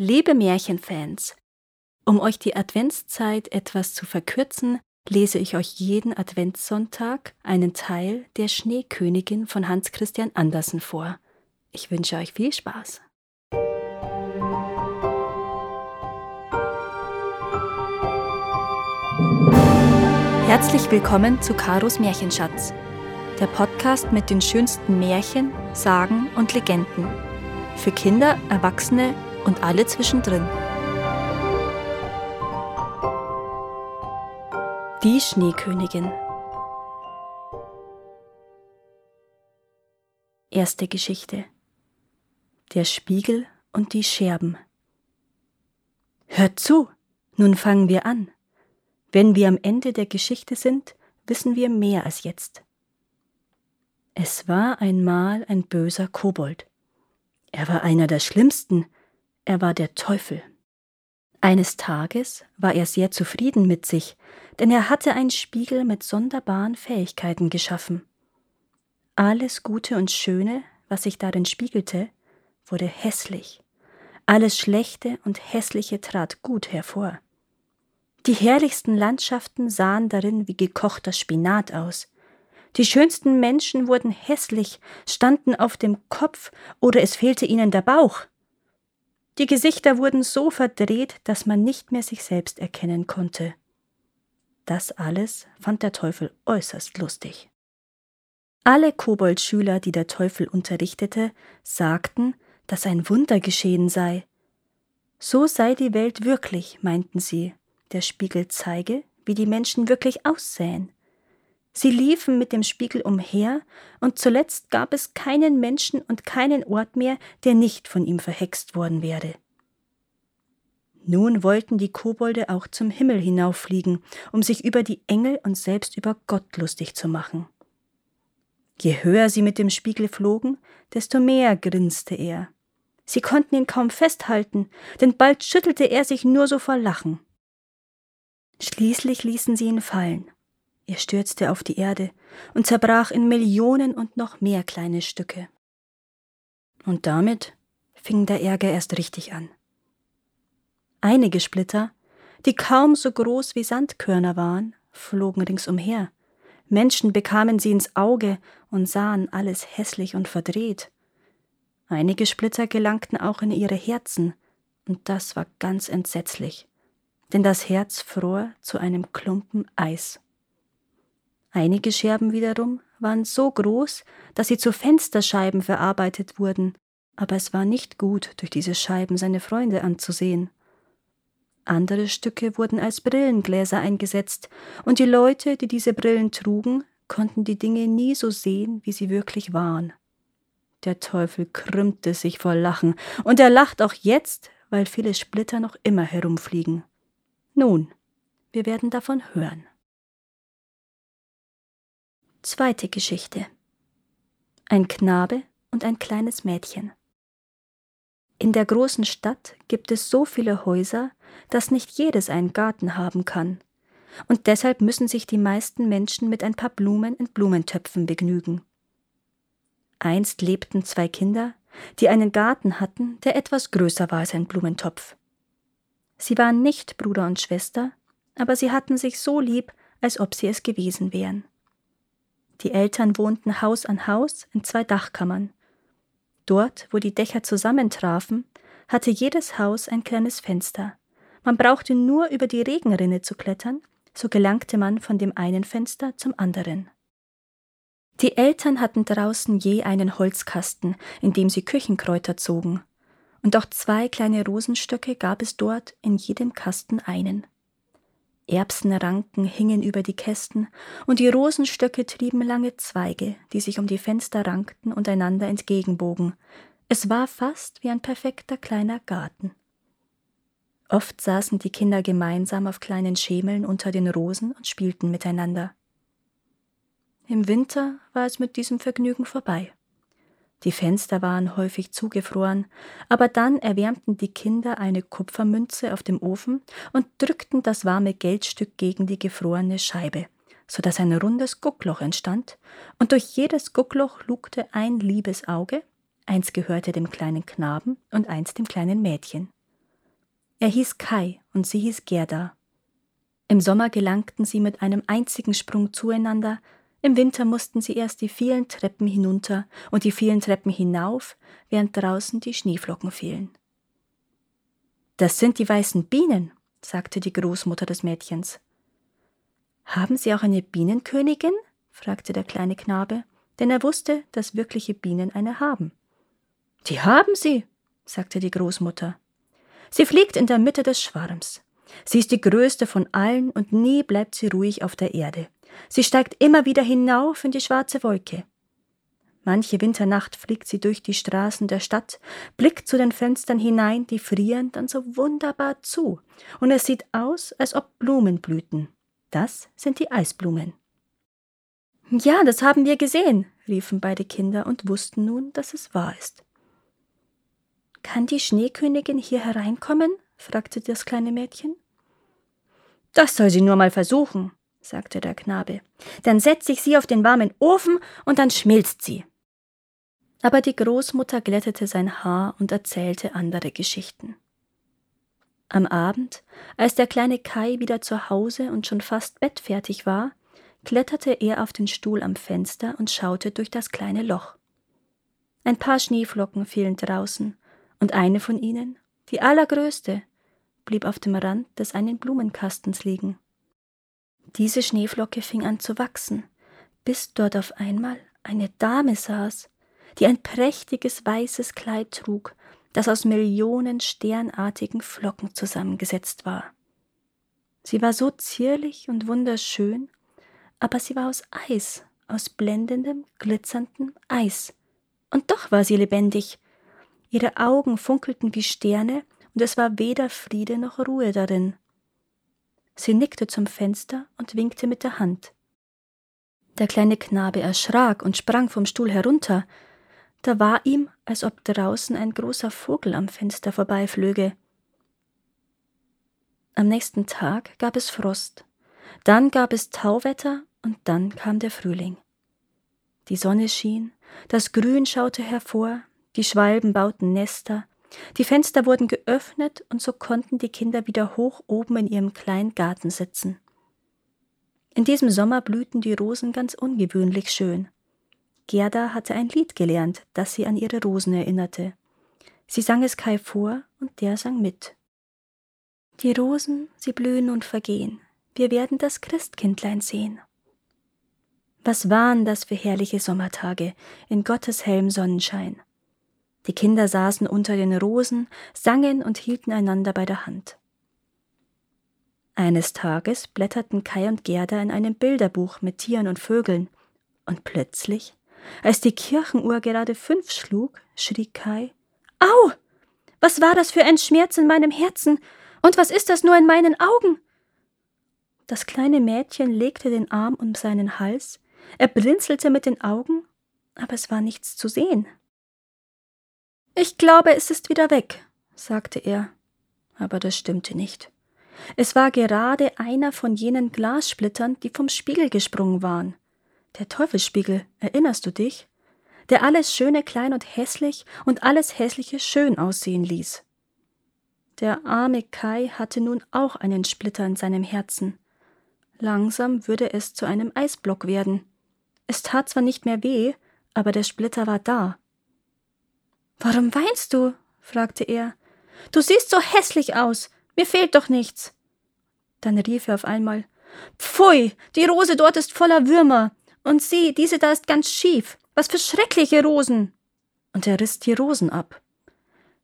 Liebe Märchenfans, um euch die Adventszeit etwas zu verkürzen, lese ich euch jeden Adventssonntag einen Teil der Schneekönigin von Hans Christian Andersen vor. Ich wünsche euch viel Spaß. Herzlich willkommen zu Karos Märchenschatz, der Podcast mit den schönsten Märchen, Sagen und Legenden. Für Kinder, Erwachsene und alle zwischendrin. Die Schneekönigin Erste Geschichte Der Spiegel und die Scherben Hört zu, nun fangen wir an. Wenn wir am Ende der Geschichte sind, wissen wir mehr als jetzt. Es war einmal ein böser Kobold. Er war einer der schlimmsten, er war der Teufel. Eines Tages war er sehr zufrieden mit sich, denn er hatte einen Spiegel mit sonderbaren Fähigkeiten geschaffen. Alles Gute und Schöne, was sich darin spiegelte, wurde hässlich. Alles Schlechte und Hässliche trat gut hervor. Die herrlichsten Landschaften sahen darin wie gekochter Spinat aus. Die schönsten Menschen wurden hässlich, standen auf dem Kopf oder es fehlte ihnen der Bauch. Die Gesichter wurden so verdreht, dass man nicht mehr sich selbst erkennen konnte. Das alles fand der Teufel äußerst lustig. Alle Koboldschüler, die der Teufel unterrichtete, sagten, dass ein Wunder geschehen sei. So sei die Welt wirklich, meinten sie. Der Spiegel zeige, wie die Menschen wirklich aussähen. Sie liefen mit dem Spiegel umher, und zuletzt gab es keinen Menschen und keinen Ort mehr, der nicht von ihm verhext worden wäre. Nun wollten die Kobolde auch zum Himmel hinauffliegen, um sich über die Engel und selbst über Gott lustig zu machen. Je höher sie mit dem Spiegel flogen, desto mehr grinste er. Sie konnten ihn kaum festhalten, denn bald schüttelte er sich nur so vor Lachen. Schließlich ließen sie ihn fallen, er stürzte auf die Erde und zerbrach in Millionen und noch mehr kleine Stücke. Und damit fing der Ärger erst richtig an. Einige Splitter, die kaum so groß wie Sandkörner waren, flogen ringsumher. Menschen bekamen sie ins Auge und sahen alles hässlich und verdreht. Einige Splitter gelangten auch in ihre Herzen, und das war ganz entsetzlich, denn das Herz fror zu einem Klumpen Eis. Einige Scherben wiederum waren so groß, dass sie zu Fensterscheiben verarbeitet wurden, aber es war nicht gut, durch diese Scheiben seine Freunde anzusehen. Andere Stücke wurden als Brillengläser eingesetzt, und die Leute, die diese Brillen trugen, konnten die Dinge nie so sehen, wie sie wirklich waren. Der Teufel krümmte sich vor Lachen, und er lacht auch jetzt, weil viele Splitter noch immer herumfliegen. Nun, wir werden davon hören. Zweite Geschichte. Ein Knabe und ein kleines Mädchen. In der großen Stadt gibt es so viele Häuser, dass nicht jedes einen Garten haben kann, und deshalb müssen sich die meisten Menschen mit ein paar Blumen in Blumentöpfen begnügen. Einst lebten zwei Kinder, die einen Garten hatten, der etwas größer war als ein Blumentopf. Sie waren nicht Bruder und Schwester, aber sie hatten sich so lieb, als ob sie es gewesen wären. Die Eltern wohnten Haus an Haus in zwei Dachkammern. Dort, wo die Dächer zusammentrafen, hatte jedes Haus ein kleines Fenster. Man brauchte nur über die Regenrinne zu klettern, so gelangte man von dem einen Fenster zum anderen. Die Eltern hatten draußen je einen Holzkasten, in dem sie Küchenkräuter zogen, und auch zwei kleine Rosenstöcke gab es dort in jedem Kasten einen. Erbsenranken hingen über die Kästen, und die Rosenstöcke trieben lange Zweige, die sich um die Fenster rankten und einander entgegenbogen. Es war fast wie ein perfekter kleiner Garten. Oft saßen die Kinder gemeinsam auf kleinen Schemeln unter den Rosen und spielten miteinander. Im Winter war es mit diesem Vergnügen vorbei. Die Fenster waren häufig zugefroren, aber dann erwärmten die Kinder eine Kupfermünze auf dem Ofen und drückten das warme Geldstück gegen die gefrorene Scheibe, so dass ein rundes Guckloch entstand, und durch jedes Guckloch lugte ein liebes Auge, eins gehörte dem kleinen Knaben und eins dem kleinen Mädchen. Er hieß Kai und sie hieß Gerda. Im Sommer gelangten sie mit einem einzigen Sprung zueinander, im Winter mussten sie erst die vielen Treppen hinunter und die vielen Treppen hinauf, während draußen die Schneeflocken fielen. Das sind die weißen Bienen, sagte die Großmutter des Mädchens. Haben Sie auch eine Bienenkönigin? fragte der kleine Knabe, denn er wusste, dass wirkliche Bienen eine haben. Die haben sie, sagte die Großmutter. Sie fliegt in der Mitte des Schwarms. Sie ist die größte von allen und nie bleibt sie ruhig auf der Erde. Sie steigt immer wieder hinauf in die schwarze Wolke. Manche Winternacht fliegt sie durch die Straßen der Stadt, blickt zu den Fenstern hinein, die frieren dann so wunderbar zu, und es sieht aus, als ob Blumen blühten. Das sind die Eisblumen. Ja, das haben wir gesehen, riefen beide Kinder und wussten nun, dass es wahr ist. Kann die Schneekönigin hier hereinkommen? fragte das kleine Mädchen. Das soll sie nur mal versuchen, sagte der Knabe. Dann setze ich sie auf den warmen Ofen und dann schmilzt sie. Aber die Großmutter glättete sein Haar und erzählte andere Geschichten. Am Abend, als der kleine Kai wieder zu Hause und schon fast bettfertig war, kletterte er auf den Stuhl am Fenster und schaute durch das kleine Loch. Ein paar Schneeflocken fielen draußen, und eine von ihnen, die allergrößte, blieb auf dem Rand des einen Blumenkastens liegen. Diese Schneeflocke fing an zu wachsen, bis dort auf einmal eine Dame saß, die ein prächtiges weißes Kleid trug, das aus Millionen sternartigen Flocken zusammengesetzt war. Sie war so zierlich und wunderschön, aber sie war aus Eis, aus blendendem, glitzerndem Eis. Und doch war sie lebendig. Ihre Augen funkelten wie Sterne, und es war weder Friede noch Ruhe darin. Sie nickte zum Fenster und winkte mit der Hand. Der kleine Knabe erschrak und sprang vom Stuhl herunter. Da war ihm, als ob draußen ein großer Vogel am Fenster vorbeiflöge. Am nächsten Tag gab es Frost, dann gab es Tauwetter und dann kam der Frühling. Die Sonne schien, das Grün schaute hervor, die Schwalben bauten Nester, die Fenster wurden geöffnet und so konnten die Kinder wieder hoch oben in ihrem kleinen Garten sitzen. In diesem Sommer blühten die Rosen ganz ungewöhnlich schön. Gerda hatte ein Lied gelernt, das sie an ihre Rosen erinnerte. Sie sang es Kai vor und der sang mit. Die Rosen, sie blühen und vergehen, wir werden das Christkindlein sehen. Was waren das für herrliche Sommertage in Gottes hellem Sonnenschein. Die Kinder saßen unter den Rosen, sangen und hielten einander bei der Hand. Eines Tages blätterten Kai und Gerda in einem Bilderbuch mit Tieren und Vögeln, und plötzlich, als die Kirchenuhr gerade fünf schlug, schrie Kai Au. Was war das für ein Schmerz in meinem Herzen, und was ist das nur in meinen Augen? Das kleine Mädchen legte den Arm um seinen Hals, er blinzelte mit den Augen, aber es war nichts zu sehen. Ich glaube, es ist wieder weg, sagte er, aber das stimmte nicht. Es war gerade einer von jenen Glassplittern, die vom Spiegel gesprungen waren. Der Teufelsspiegel, erinnerst du dich? Der alles Schöne klein und hässlich und alles Hässliche schön aussehen ließ. Der arme Kai hatte nun auch einen Splitter in seinem Herzen. Langsam würde es zu einem Eisblock werden. Es tat zwar nicht mehr weh, aber der Splitter war da. Warum weinst du? fragte er. Du siehst so hässlich aus. Mir fehlt doch nichts. Dann rief er auf einmal Pfui, die Rose dort ist voller Würmer. Und sieh, diese da ist ganz schief. Was für schreckliche Rosen. Und er riss die Rosen ab.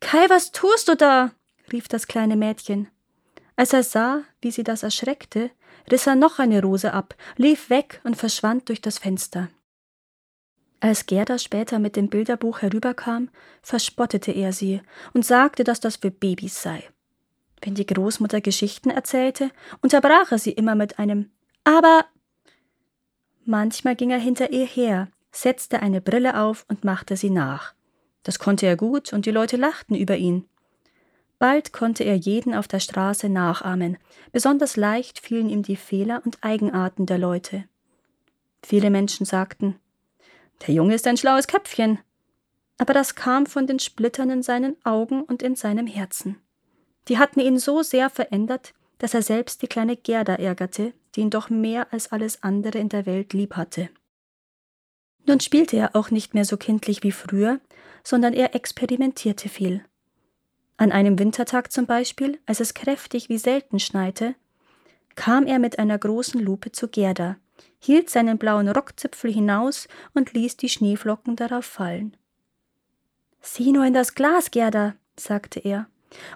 Kai, was tust du da? rief das kleine Mädchen. Als er sah, wie sie das erschreckte, riss er noch eine Rose ab, lief weg und verschwand durch das Fenster. Als Gerda später mit dem Bilderbuch herüberkam, verspottete er sie und sagte, dass das für Babys sei. Wenn die Großmutter Geschichten erzählte, unterbrach er sie immer mit einem Aber. Manchmal ging er hinter ihr her, setzte eine Brille auf und machte sie nach. Das konnte er gut, und die Leute lachten über ihn. Bald konnte er jeden auf der Straße nachahmen, besonders leicht fielen ihm die Fehler und Eigenarten der Leute. Viele Menschen sagten, der Junge ist ein schlaues Köpfchen. Aber das kam von den Splittern in seinen Augen und in seinem Herzen. Die hatten ihn so sehr verändert, dass er selbst die kleine Gerda ärgerte, die ihn doch mehr als alles andere in der Welt lieb hatte. Nun spielte er auch nicht mehr so kindlich wie früher, sondern er experimentierte viel. An einem Wintertag zum Beispiel, als es kräftig wie selten schneite, kam er mit einer großen Lupe zu Gerda, hielt seinen blauen Rockzipfel hinaus und ließ die Schneeflocken darauf fallen. Sieh nur in das Glas, Gerda, sagte er,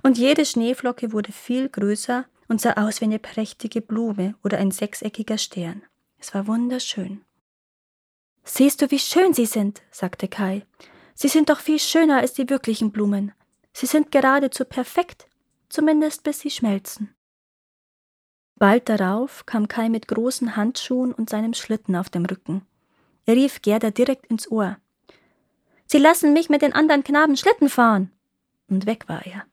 und jede Schneeflocke wurde viel größer und sah aus wie eine prächtige Blume oder ein sechseckiger Stern. Es war wunderschön. Siehst du, wie schön sie sind, sagte Kai. Sie sind doch viel schöner als die wirklichen Blumen. Sie sind geradezu perfekt, zumindest bis sie schmelzen. Bald darauf kam Kai mit großen Handschuhen und seinem Schlitten auf dem Rücken. Er rief Gerda direkt ins Ohr. Sie lassen mich mit den anderen Knaben Schlitten fahren. Und weg war er.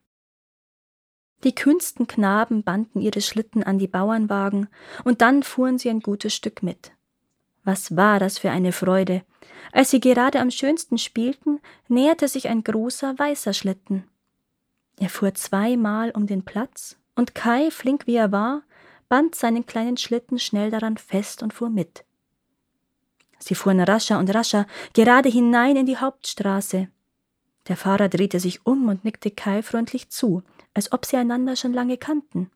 Die kühnsten Knaben banden ihre Schlitten an die Bauernwagen, und dann fuhren sie ein gutes Stück mit. Was war das für eine Freude! Als sie gerade am schönsten spielten, näherte sich ein großer weißer Schlitten. Er fuhr zweimal um den Platz, und Kai, flink wie er war, band seinen kleinen Schlitten schnell daran fest und fuhr mit. Sie fuhren rascher und rascher, gerade hinein in die Hauptstraße. Der Fahrer drehte sich um und nickte Kai freundlich zu, als ob sie einander schon lange kannten.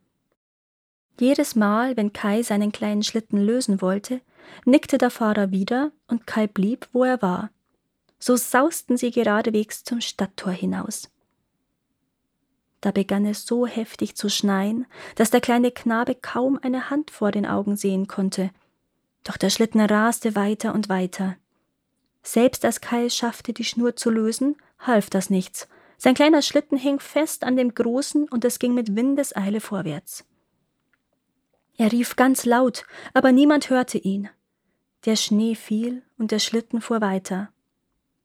Jedes Mal, wenn Kai seinen kleinen Schlitten lösen wollte, nickte der Fahrer wieder und Kai blieb, wo er war. So sausten sie geradewegs zum Stadttor hinaus. Da begann es so heftig zu schneien, dass der kleine Knabe kaum eine Hand vor den Augen sehen konnte. Doch der Schlitten raste weiter und weiter. Selbst als Kai schaffte, die Schnur zu lösen, half das nichts. Sein kleiner Schlitten hing fest an dem großen und es ging mit Windeseile vorwärts. Er rief ganz laut, aber niemand hörte ihn. Der Schnee fiel und der Schlitten fuhr weiter.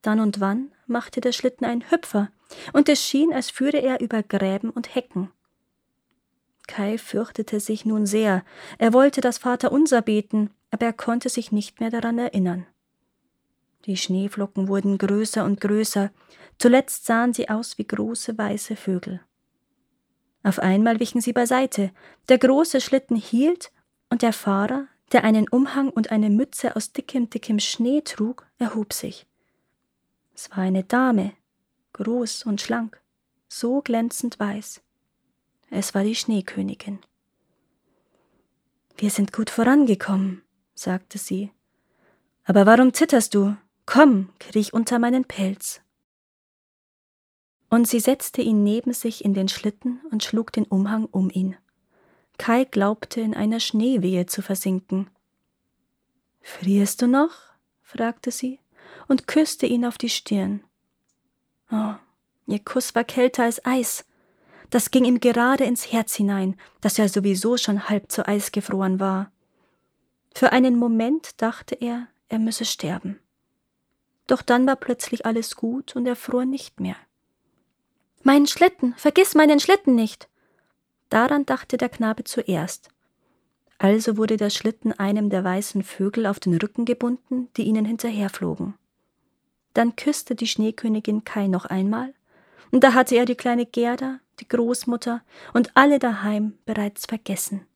Dann und wann machte der Schlitten einen Hüpfer, und es schien, als führe er über Gräben und Hecken. Kai fürchtete sich nun sehr, er wollte das Vaterunser beten, aber er konnte sich nicht mehr daran erinnern. Die Schneeflocken wurden größer und größer, zuletzt sahen sie aus wie große weiße Vögel. Auf einmal wichen sie beiseite, der große Schlitten hielt, und der Fahrer, der einen Umhang und eine Mütze aus dickem, dickem Schnee trug, erhob sich. Es war eine Dame, groß und schlank, so glänzend weiß. Es war die Schneekönigin. Wir sind gut vorangekommen, sagte sie. Aber warum zitterst du? Komm, kriech unter meinen Pelz. Und sie setzte ihn neben sich in den Schlitten und schlug den Umhang um ihn. Kai glaubte, in einer Schneewehe zu versinken. Frierst du noch? fragte sie und küsste ihn auf die Stirn. Oh, ihr Kuss war kälter als Eis. Das ging ihm gerade ins Herz hinein, das ja sowieso schon halb zu Eis gefroren war. Für einen Moment dachte er, er müsse sterben. Doch dann war plötzlich alles gut und er fror nicht mehr. Meinen Schlitten, vergiss meinen Schlitten nicht. Daran dachte der Knabe zuerst. Also wurde der Schlitten einem der weißen Vögel auf den Rücken gebunden, die ihnen hinterherflogen. Dann küsste die Schneekönigin Kai noch einmal, und da hatte er die kleine Gerda, die Großmutter und alle daheim bereits vergessen.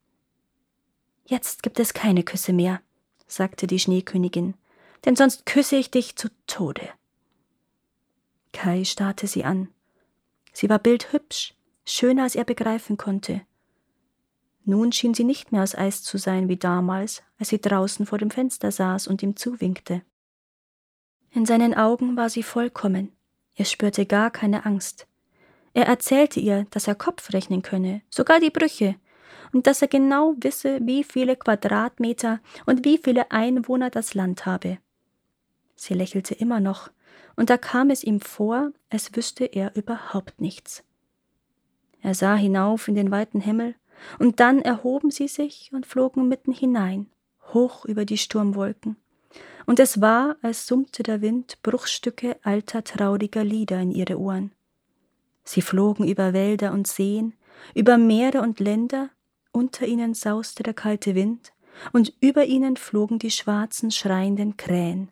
Jetzt gibt es keine Küsse mehr, sagte die Schneekönigin, denn sonst küsse ich dich zu Tode. Kai starrte sie an. Sie war bildhübsch, schöner als er begreifen konnte. Nun schien sie nicht mehr aus Eis zu sein wie damals, als sie draußen vor dem Fenster saß und ihm zuwinkte. In seinen Augen war sie vollkommen. Er spürte gar keine Angst. Er erzählte ihr, dass er Kopf rechnen könne, sogar die Brüche, und dass er genau wisse, wie viele Quadratmeter und wie viele Einwohner das Land habe. Sie lächelte immer noch, und da kam es ihm vor, als wüsste er überhaupt nichts. Er sah hinauf in den weiten Himmel, und dann erhoben sie sich und flogen mitten hinein, hoch über die Sturmwolken und es war, als summte der Wind Bruchstücke alter trauriger Lieder in ihre Ohren. Sie flogen über Wälder und Seen, über Meere und Länder, unter ihnen sauste der kalte Wind, und über ihnen flogen die schwarzen, schreienden Krähen.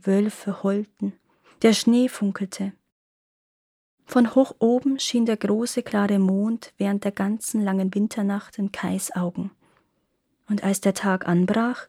Wölfe heulten, der Schnee funkelte. Von hoch oben schien der große klare Mond während der ganzen langen Winternacht in Kais Augen. Und als der Tag anbrach,